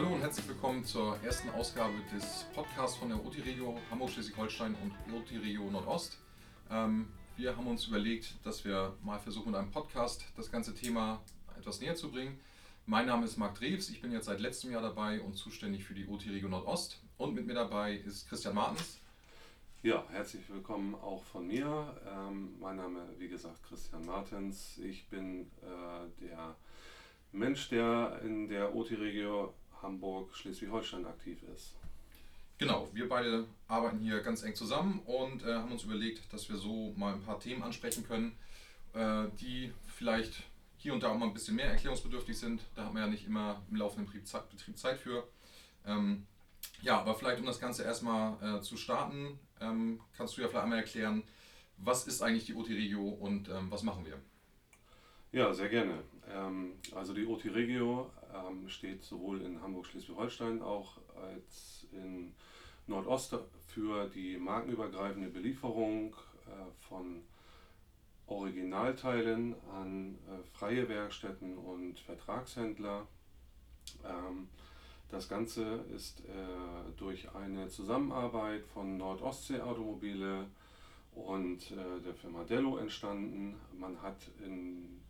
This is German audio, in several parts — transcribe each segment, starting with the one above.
Hallo und herzlich willkommen zur ersten Ausgabe des Podcasts von der OT Regio Hamburg-Schleswig-Holstein und OT Regio Nordost. Ähm, wir haben uns überlegt, dass wir mal versuchen, mit einem Podcast das ganze Thema etwas näher zu bringen. Mein Name ist Marc Drews, ich bin jetzt seit letztem Jahr dabei und zuständig für die OT Regio Nordost. Und mit mir dabei ist Christian Martens. Ja, herzlich willkommen auch von mir. Ähm, mein Name, wie gesagt, Christian Martens. Ich bin äh, der Mensch, der in der OT-Regio Hamburg-Schleswig-Holstein aktiv ist. Genau, wir beide arbeiten hier ganz eng zusammen und äh, haben uns überlegt, dass wir so mal ein paar Themen ansprechen können, äh, die vielleicht hier und da auch mal ein bisschen mehr erklärungsbedürftig sind. Da haben wir ja nicht immer im laufenden Betrieb Zeit, für. Ähm, ja, aber vielleicht um das Ganze erstmal äh, zu starten, ähm, kannst du ja vielleicht einmal erklären, was ist eigentlich die OT Regio und ähm, was machen wir? Ja, sehr gerne. Ähm, also die OT Regio ähm, steht sowohl in Hamburg-Schleswig-Holstein auch als in Nordost für die markenübergreifende Belieferung äh, von Originalteilen an äh, freie Werkstätten und Vertragshändler. Ähm, das Ganze ist äh, durch eine Zusammenarbeit von Nordostsee Automobile und der Firma Dello entstanden. Man hat in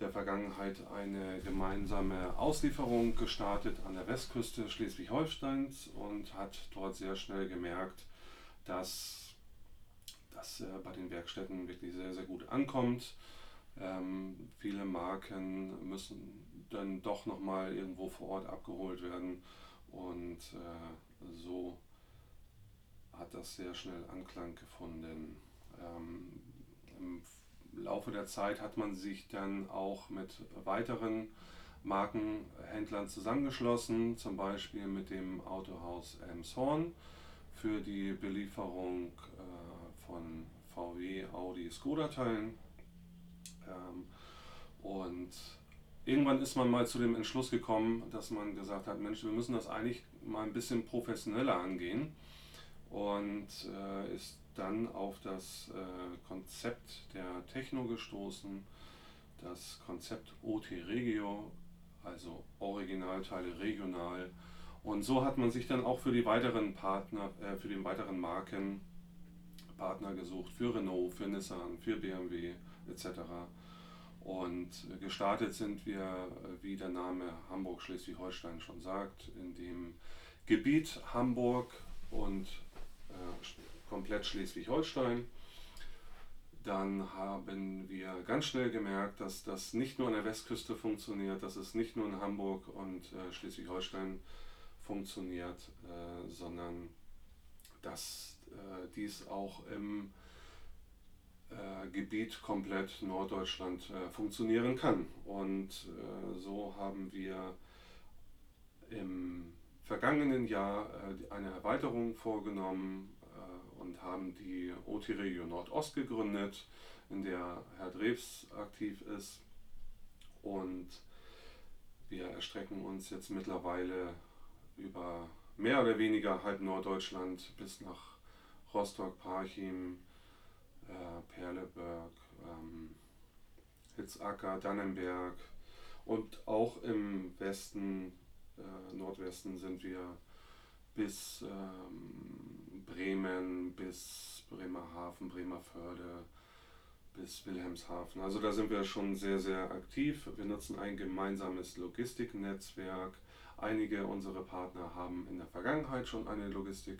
der Vergangenheit eine gemeinsame Auslieferung gestartet an der Westküste Schleswig-Holsteins und hat dort sehr schnell gemerkt, dass das äh, bei den Werkstätten wirklich sehr, sehr gut ankommt. Ähm, viele Marken müssen dann doch nochmal irgendwo vor Ort abgeholt werden. Und äh, so hat das sehr schnell Anklang gefunden. Ähm, Im Laufe der Zeit hat man sich dann auch mit weiteren Markenhändlern zusammengeschlossen, zum Beispiel mit dem Autohaus Elmshorn für die Belieferung äh, von VW, Audi, Skoda-Teilen. Ähm, und irgendwann ist man mal zu dem Entschluss gekommen, dass man gesagt hat, Mensch, wir müssen das eigentlich mal ein bisschen professioneller angehen und äh, ist dann auf das äh, Konzept der Techno gestoßen, das Konzept OT Regio, also Originalteile regional. Und so hat man sich dann auch für die weiteren Partner, äh, für die weiteren Marken Partner gesucht, für Renault, für Nissan, für BMW etc. Und gestartet sind wir, äh, wie der Name Hamburg-Schleswig-Holstein schon sagt, in dem Gebiet Hamburg und komplett Schleswig-Holstein. Dann haben wir ganz schnell gemerkt, dass das nicht nur an der Westküste funktioniert, dass es nicht nur in Hamburg und äh, Schleswig-Holstein funktioniert, äh, sondern dass äh, dies auch im äh, Gebiet komplett Norddeutschland äh, funktionieren kann. Und äh, so haben wir im vergangenen Jahr eine Erweiterung vorgenommen und haben die OT Regio Nordost gegründet, in der Herr Drews aktiv ist. Und wir erstrecken uns jetzt mittlerweile über mehr oder weniger halb Norddeutschland bis nach Rostock, Parchim, äh, Perleberg, ähm, Hitzacker, Dannenberg und auch im Westen, äh, Nordwesten sind wir bis ähm, Bremen, bis Bremerhaven, Bremerförde, bis Wilhelmshaven. Also da sind wir schon sehr, sehr aktiv. Wir nutzen ein gemeinsames Logistiknetzwerk. Einige unserer Partner haben in der Vergangenheit schon eine Logistik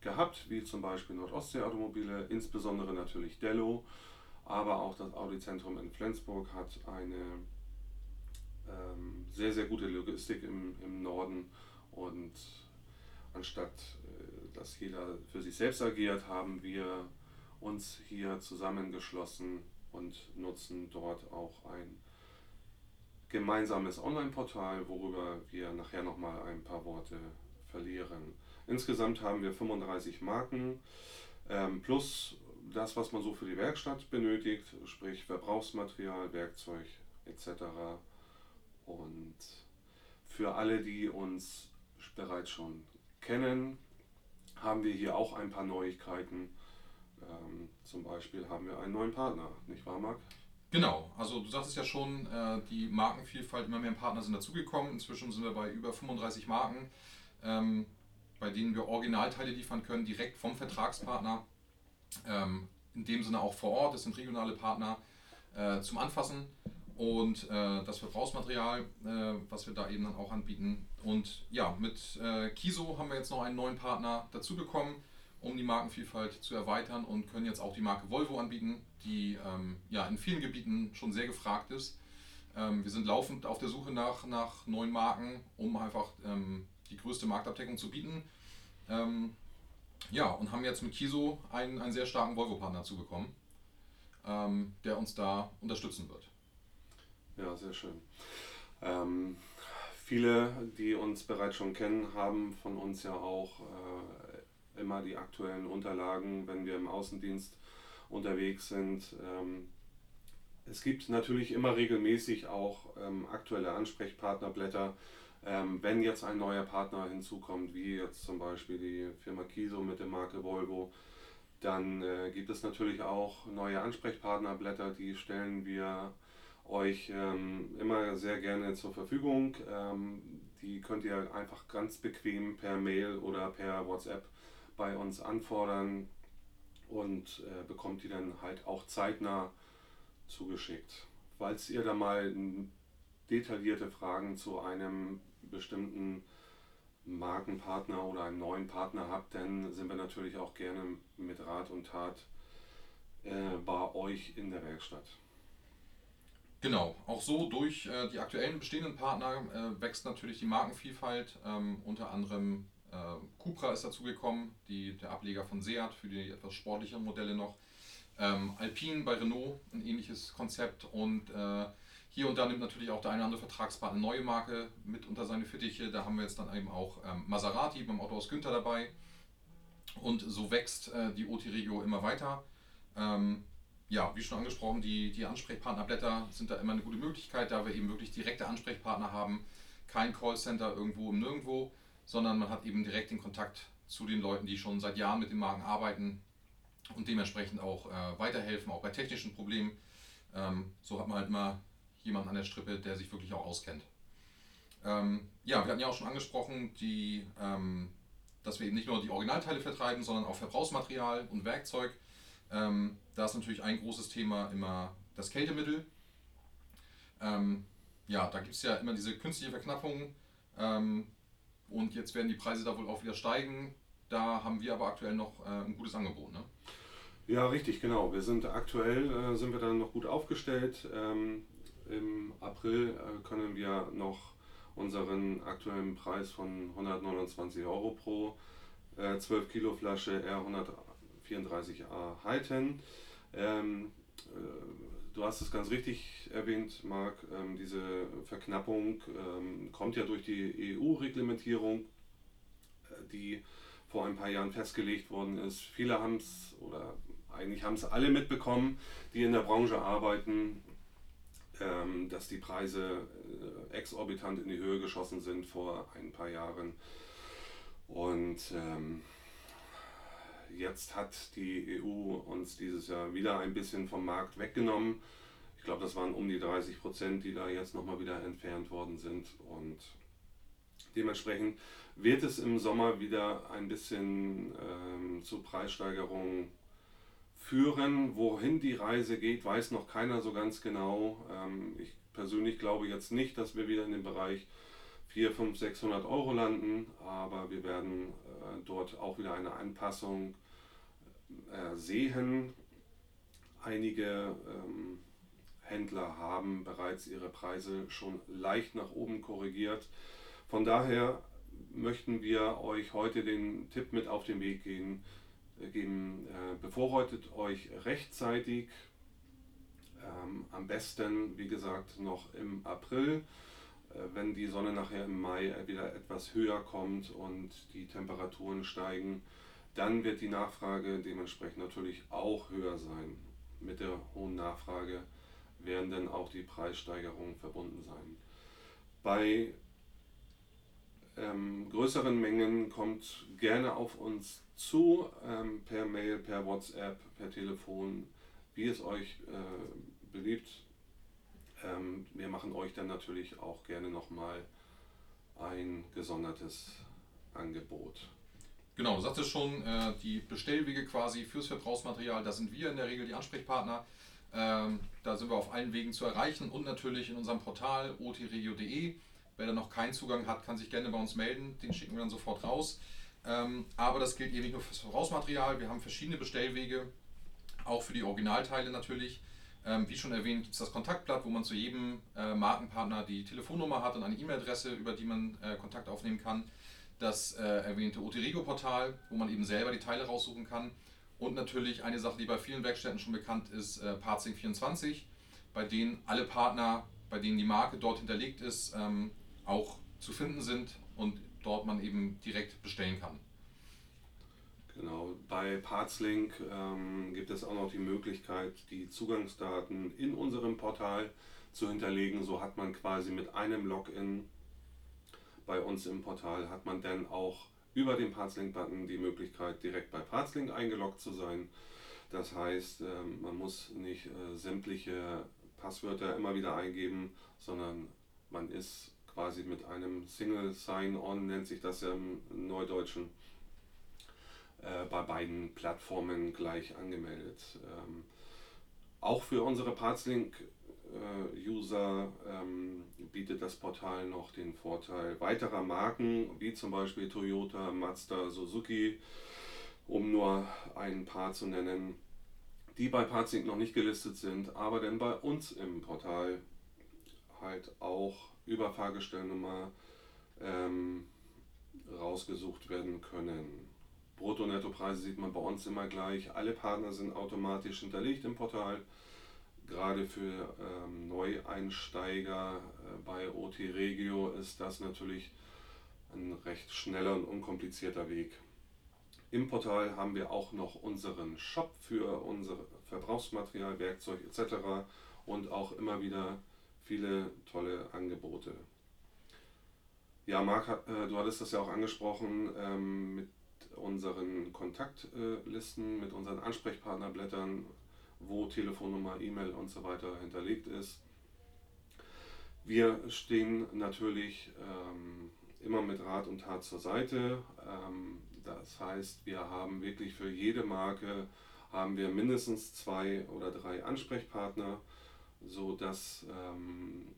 gehabt, wie zum Beispiel Nordostsee-Automobile, insbesondere natürlich Dello, aber auch das Audi-Zentrum in Flensburg hat eine ähm, sehr, sehr gute Logistik im, im Norden und anstatt äh, dass jeder für sich selbst agiert, haben wir uns hier zusammengeschlossen und nutzen dort auch ein gemeinsames Online-Portal, worüber wir nachher nochmal ein paar Worte verlieren. Insgesamt haben wir 35 Marken ähm, plus das, was man so für die Werkstatt benötigt, sprich Verbrauchsmaterial, Werkzeug etc. Und für alle, die uns bereits schon kennen, haben wir hier auch ein paar Neuigkeiten. Ähm, zum Beispiel haben wir einen neuen Partner, nicht wahr, Marc? Genau, also du sagtest ja schon, äh, die Markenvielfalt, immer mehr Partner sind dazugekommen. Inzwischen sind wir bei über 35 Marken, ähm, bei denen wir Originalteile liefern können, direkt vom Vertragspartner. Ähm, in dem Sinne auch vor Ort, das sind regionale Partner äh, zum Anfassen und äh, das Verbrauchsmaterial, äh, was wir da eben dann auch anbieten. Und ja, mit äh, Kiso haben wir jetzt noch einen neuen Partner dazu bekommen um die Markenvielfalt zu erweitern und können jetzt auch die Marke Volvo anbieten, die ähm, ja, in vielen Gebieten schon sehr gefragt ist. Ähm, wir sind laufend auf der Suche nach, nach neuen Marken, um einfach ähm, die größte Marktabdeckung zu bieten. Ähm, ja, und haben jetzt mit Kiso einen, einen sehr starken Volvo-Partner dazu bekommen, ähm, der uns da unterstützen wird. Ja, sehr schön. Ähm, viele, die uns bereits schon kennen, haben von uns ja auch äh, immer die aktuellen Unterlagen, wenn wir im Außendienst unterwegs sind. Ähm, es gibt natürlich immer regelmäßig auch ähm, aktuelle Ansprechpartnerblätter. Ähm, wenn jetzt ein neuer Partner hinzukommt, wie jetzt zum Beispiel die Firma Kiso mit der Marke Volvo, dann äh, gibt es natürlich auch neue Ansprechpartnerblätter, die stellen wir euch ähm, immer sehr gerne zur Verfügung. Ähm, die könnt ihr einfach ganz bequem per Mail oder per WhatsApp bei uns anfordern und äh, bekommt die dann halt auch zeitnah zugeschickt. Falls ihr da mal detaillierte Fragen zu einem bestimmten Markenpartner oder einem neuen Partner habt, dann sind wir natürlich auch gerne mit Rat und Tat äh, bei euch in der Werkstatt. Genau, auch so durch äh, die aktuellen bestehenden Partner äh, wächst natürlich die Markenvielfalt, ähm, unter anderem äh, Cupra ist dazugekommen, der Ableger von Seat für die etwas sportlicheren Modelle noch. Ähm, Alpine bei Renault, ein ähnliches Konzept und äh, hier und da nimmt natürlich auch der eine oder andere Vertragspartner neue Marke mit unter seine Fittiche. Da haben wir jetzt dann eben auch ähm, Maserati beim Autohaus Günther dabei. Und so wächst äh, die OT Regio immer weiter. Ähm, ja, wie schon angesprochen, die, die Ansprechpartnerblätter sind da immer eine gute Möglichkeit, da wir eben wirklich direkte Ansprechpartner haben. Kein Callcenter irgendwo im Nirgendwo sondern man hat eben direkt den Kontakt zu den Leuten, die schon seit Jahren mit dem Magen arbeiten und dementsprechend auch äh, weiterhelfen, auch bei technischen Problemen. Ähm, so hat man halt immer jemanden an der Strippe, der sich wirklich auch auskennt. Ähm, ja, wir hatten ja auch schon angesprochen, die, ähm, dass wir eben nicht nur die Originalteile vertreiben, sondern auch Verbrauchsmaterial und Werkzeug. Ähm, da ist natürlich ein großes Thema immer das Kältemittel. Ähm, ja, da gibt es ja immer diese künstliche Verknappung. Ähm, und jetzt werden die Preise da wohl auch wieder steigen. Da haben wir aber aktuell noch äh, ein gutes Angebot. Ne? Ja, richtig, genau. Wir sind aktuell äh, sind wir dann noch gut aufgestellt. Ähm, Im April äh, können wir noch unseren aktuellen Preis von 129 Euro pro äh, 12 Kilo Flasche R134a halten. Ähm, äh, du hast es ganz richtig erwähnt, Marc, ähm, diese Verknappung ähm, kommt ja durch die EU-Reglementierung, äh, die vor ein paar Jahren festgelegt worden ist. Viele haben es oder eigentlich haben es alle mitbekommen, die in der Branche arbeiten, ähm, dass die Preise äh, exorbitant in die Höhe geschossen sind vor ein paar Jahren. Und ähm, Jetzt hat die EU uns dieses Jahr wieder ein bisschen vom Markt weggenommen. Ich glaube, das waren um die 30 Prozent, die da jetzt nochmal wieder entfernt worden sind. Und dementsprechend wird es im Sommer wieder ein bisschen ähm, zu Preissteigerungen führen. Wohin die Reise geht, weiß noch keiner so ganz genau. Ähm, ich persönlich glaube jetzt nicht, dass wir wieder in dem Bereich 4, 5, 600 Euro landen, aber wir werden äh, dort auch wieder eine Anpassung äh, sehen. Einige ähm, Händler haben bereits ihre Preise schon leicht nach oben korrigiert. Von daher möchten wir euch heute den Tipp mit auf den Weg gehen, äh, geben. Äh, bevorrätet euch rechtzeitig, ähm, am besten, wie gesagt, noch im April, äh, wenn die Sonne nachher im Mai wieder etwas höher kommt und die Temperaturen steigen dann wird die Nachfrage dementsprechend natürlich auch höher sein. Mit der hohen Nachfrage werden dann auch die Preissteigerungen verbunden sein. Bei ähm, größeren Mengen kommt gerne auf uns zu, ähm, per Mail, per WhatsApp, per Telefon, wie es euch äh, beliebt. Ähm, wir machen euch dann natürlich auch gerne nochmal ein gesondertes Angebot. Genau, du sagtest schon, äh, die Bestellwege quasi fürs Verbrauchsmaterial, da sind wir in der Regel die Ansprechpartner. Ähm, da sind wir auf allen Wegen zu erreichen und natürlich in unserem Portal otregio.de. Wer da noch keinen Zugang hat, kann sich gerne bei uns melden. Den schicken wir dann sofort raus. Ähm, aber das gilt eben nicht nur fürs Verbrauchsmaterial. Wir haben verschiedene Bestellwege, auch für die Originalteile natürlich. Ähm, wie schon erwähnt, gibt es das Kontaktblatt, wo man zu jedem äh, Markenpartner die Telefonnummer hat und eine E-Mail-Adresse, über die man äh, Kontakt aufnehmen kann. Das äh, erwähnte Oterigo-Portal, wo man eben selber die Teile raussuchen kann. Und natürlich eine Sache, die bei vielen Werkstätten schon bekannt ist, äh, Parzing24, bei denen alle Partner, bei denen die Marke dort hinterlegt ist, ähm, auch zu finden sind und dort man eben direkt bestellen kann. Genau, bei Partslink ähm, gibt es auch noch die Möglichkeit, die Zugangsdaten in unserem Portal zu hinterlegen. So hat man quasi mit einem Login bei uns im Portal, hat man dann auch über den Partslink-Button die Möglichkeit, direkt bei Partslink eingeloggt zu sein. Das heißt, ähm, man muss nicht äh, sämtliche Passwörter immer wieder eingeben, sondern man ist quasi mit einem Single Sign-On, nennt sich das ja im Neudeutschen, äh, bei beiden Plattformen gleich angemeldet. Ähm, auch für unsere Partslink-User ähm, bietet das Portal noch den Vorteil weiterer Marken, wie zum Beispiel Toyota, Mazda, Suzuki, um nur ein paar zu nennen, die bei Partslink noch nicht gelistet sind, aber denn bei uns im Portal halt auch über Fahrgestellnummer ähm, rausgesucht werden können. Brutto-Netto-Preise sieht man bei uns immer gleich. Alle Partner sind automatisch hinterlegt im Portal. Gerade für ähm, Neueinsteiger äh, bei OT Regio ist das natürlich ein recht schneller und unkomplizierter Weg. Im Portal haben wir auch noch unseren Shop für unser Verbrauchsmaterial, Werkzeug etc. und auch immer wieder viele tolle Angebote. Ja, Marc, äh, du hattest das ja auch angesprochen ähm, mit unseren Kontaktlisten, mit unseren Ansprechpartnerblättern, wo Telefonnummer, E-Mail und so weiter hinterlegt ist. Wir stehen natürlich ähm, immer mit Rat und Tat zur Seite. Ähm, das heißt, wir haben wirklich für jede Marke haben wir mindestens zwei oder drei Ansprechpartner, so dass ähm,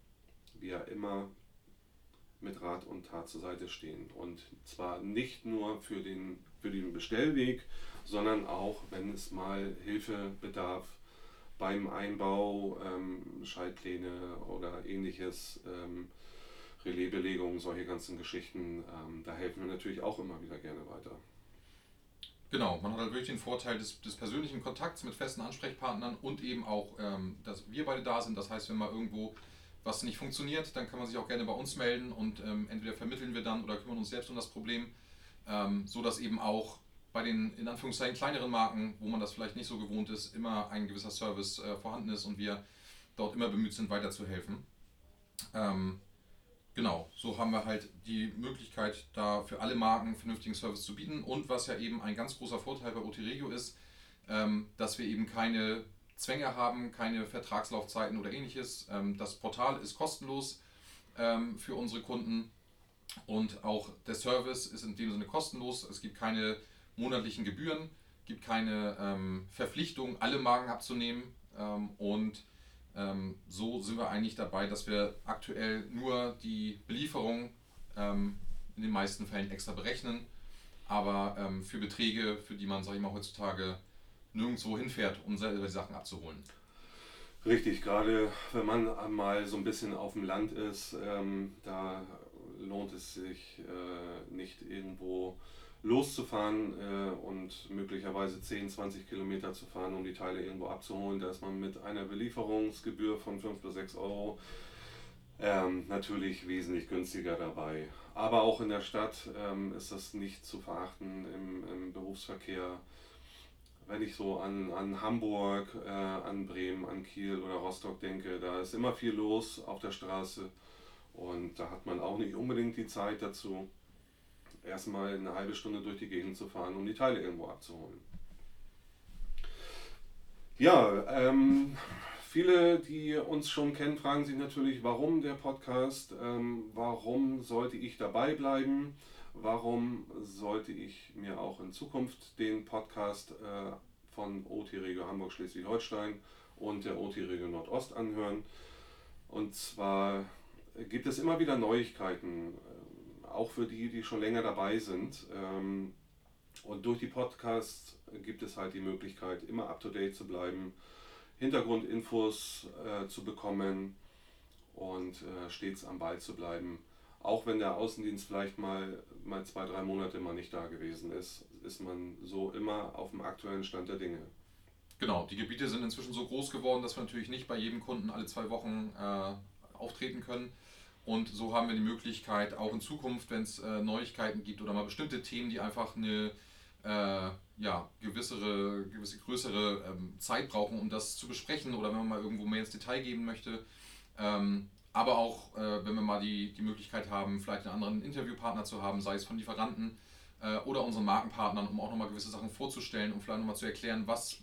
wir immer mit Rat und Tat zur Seite stehen. Und zwar nicht nur für den, für den Bestellweg, sondern auch, wenn es mal Hilfe bedarf beim Einbau, ähm, Schaltpläne oder ähnliches, ähm, Relaisbelegung, solche ganzen Geschichten, ähm, da helfen wir natürlich auch immer wieder gerne weiter. Genau, man hat halt wirklich den Vorteil des, des persönlichen Kontakts mit festen Ansprechpartnern und eben auch, ähm, dass wir beide da sind. Das heißt, wenn mal irgendwo was nicht funktioniert, dann kann man sich auch gerne bei uns melden und ähm, entweder vermitteln wir dann oder kümmern uns selbst um das Problem, ähm, so dass eben auch bei den in Anführungszeichen kleineren Marken, wo man das vielleicht nicht so gewohnt ist, immer ein gewisser Service äh, vorhanden ist und wir dort immer bemüht sind, weiterzuhelfen. Ähm, genau, so haben wir halt die Möglichkeit, da für alle Marken vernünftigen Service zu bieten und was ja eben ein ganz großer Vorteil bei OT Regio ist, ähm, dass wir eben keine Zwänge haben, keine Vertragslaufzeiten oder ähnliches. Ähm, das Portal ist kostenlos ähm, für unsere Kunden und auch der Service ist in dem Sinne kostenlos. Es gibt keine monatlichen Gebühren, gibt keine ähm, Verpflichtung, alle Marken abzunehmen und so sind wir eigentlich dabei, dass wir aktuell nur die Belieferung in den meisten Fällen extra berechnen, aber für Beträge, für die man, sag ich mal, heutzutage nirgendwo hinfährt, um selber die Sachen abzuholen. Richtig, gerade wenn man mal so ein bisschen auf dem Land ist, ähm, da lohnt es sich äh, nicht irgendwo loszufahren äh, und möglicherweise 10, 20 Kilometer zu fahren, um die Teile irgendwo abzuholen. Da ist man mit einer Belieferungsgebühr von 5 bis 6 Euro ähm, natürlich wesentlich günstiger dabei. Aber auch in der Stadt ähm, ist das nicht zu verachten im, im Berufsverkehr wenn ich so an, an Hamburg, äh, an Bremen, an Kiel oder Rostock denke, da ist immer viel los auf der Straße und da hat man auch nicht unbedingt die Zeit dazu, erstmal eine halbe Stunde durch die Gegend zu fahren, um die Teile irgendwo abzuholen. Ja, ähm, Viele, die uns schon kennen, fragen sich natürlich, warum der Podcast, ähm, warum sollte ich dabei bleiben, warum sollte ich mir auch in Zukunft den Podcast äh, von OT Regio Hamburg Schleswig-Holstein und der OT Regio Nordost anhören. Und zwar gibt es immer wieder Neuigkeiten, äh, auch für die, die schon länger dabei sind. Ähm, und durch die Podcasts gibt es halt die Möglichkeit, immer up-to-date zu bleiben, Hintergrundinfos äh, zu bekommen und äh, stets am Ball zu bleiben. Auch wenn der Außendienst vielleicht mal, mal zwei, drei Monate mal nicht da gewesen ist, ist man so immer auf dem aktuellen Stand der Dinge. Genau, die Gebiete sind inzwischen so groß geworden, dass wir natürlich nicht bei jedem Kunden alle zwei Wochen äh, auftreten können. Und so haben wir die Möglichkeit, auch in Zukunft, wenn es äh, Neuigkeiten gibt oder mal bestimmte Themen, die einfach eine äh, ja, gewissere, gewisse größere ähm, Zeit brauchen, um das zu besprechen oder wenn man mal irgendwo mehr ins Detail geben möchte. Ähm, aber auch, äh, wenn wir mal die, die Möglichkeit haben, vielleicht einen anderen Interviewpartner zu haben, sei es von Lieferanten äh, oder unseren Markenpartnern, um auch nochmal gewisse Sachen vorzustellen, um vielleicht nochmal zu erklären, was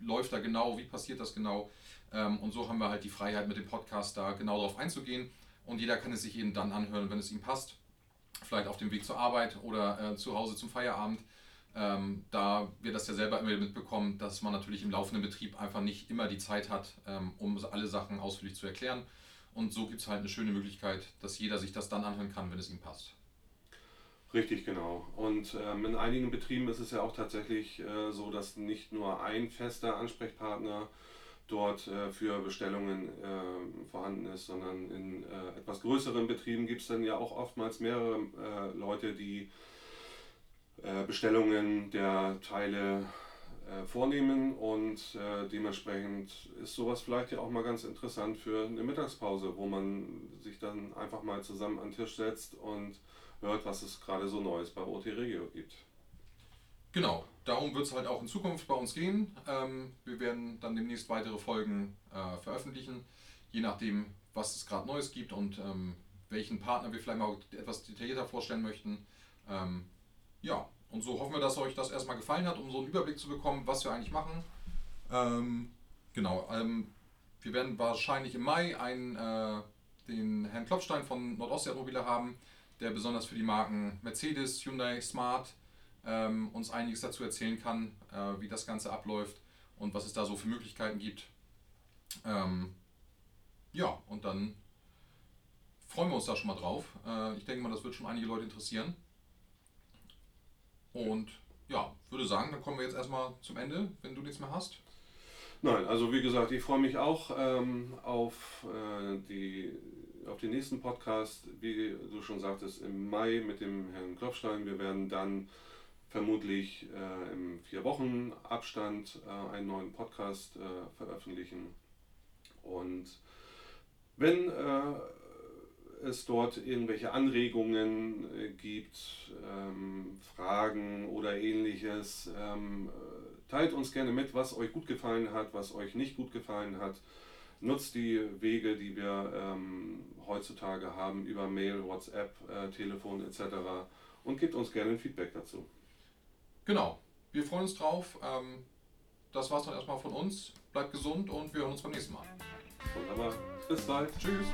läuft da genau, wie passiert das genau. Ähm, und so haben wir halt die Freiheit mit dem Podcast da genau darauf einzugehen. Und jeder kann es sich eben dann anhören, wenn es ihm passt. Vielleicht auf dem Weg zur Arbeit oder äh, zu Hause zum Feierabend. Ähm, da wir das ja selber immer mitbekommen, dass man natürlich im laufenden Betrieb einfach nicht immer die Zeit hat, ähm, um alle Sachen ausführlich zu erklären. Und so gibt es halt eine schöne Möglichkeit, dass jeder sich das dann anhören kann, wenn es ihm passt. Richtig, genau. Und ähm, in einigen Betrieben ist es ja auch tatsächlich äh, so, dass nicht nur ein fester Ansprechpartner dort äh, für Bestellungen äh, vorhanden ist, sondern in äh, etwas größeren Betrieben gibt es dann ja auch oftmals mehrere äh, Leute, die äh, Bestellungen der Teile äh, vornehmen und dementsprechend ist sowas vielleicht ja auch mal ganz interessant für eine Mittagspause, wo man sich dann einfach mal zusammen an den Tisch setzt und hört, was es gerade so Neues bei OT Regio gibt. Genau, darum wird es halt auch in Zukunft bei uns gehen. Ähm, wir werden dann demnächst weitere Folgen äh, veröffentlichen, je nachdem, was es gerade Neues gibt und ähm, welchen Partner wir vielleicht mal etwas detaillierter vorstellen möchten. Ähm, ja, und so hoffen wir, dass euch das erstmal gefallen hat, um so einen Überblick zu bekommen, was wir eigentlich machen. Ähm, genau, ähm, wir werden wahrscheinlich im Mai einen, äh, den Herrn Klopfstein von Nordostsee Automobile haben, der besonders für die Marken Mercedes, Hyundai, Smart ähm, uns einiges dazu erzählen kann, äh, wie das Ganze abläuft und was es da so für Möglichkeiten gibt. Ähm, ja, und dann freuen wir uns da schon mal drauf. Äh, ich denke mal, das wird schon einige Leute interessieren. Und ja, würde sagen, dann kommen wir jetzt erstmal zum Ende, wenn du nichts mehr hast. Nein, also wie gesagt, ich freue mich auch ähm, auf, äh, die, auf den nächsten Podcast, wie du schon sagtest, im Mai mit dem Herrn Klopfstein. Wir werden dann vermutlich äh, im vier Wochen Abstand äh, einen neuen Podcast äh, veröffentlichen. Und wenn äh, es dort irgendwelche Anregungen äh, gibt, ähm, Fragen oder ähnliches, ähm, äh, teilt uns gerne mit, was euch gut gefallen hat, was euch nicht gut gefallen hat. Nutzt die Wege, die wir ähm, heutzutage haben über Mail, WhatsApp, äh, Telefon etc. und gebt uns gerne ein Feedback dazu. Genau, wir freuen uns drauf. Ähm, das war's dann erstmal von uns. Bleibt gesund und wir hören uns beim nächsten Mal. Wunderbar. Bis bald. Tschüss.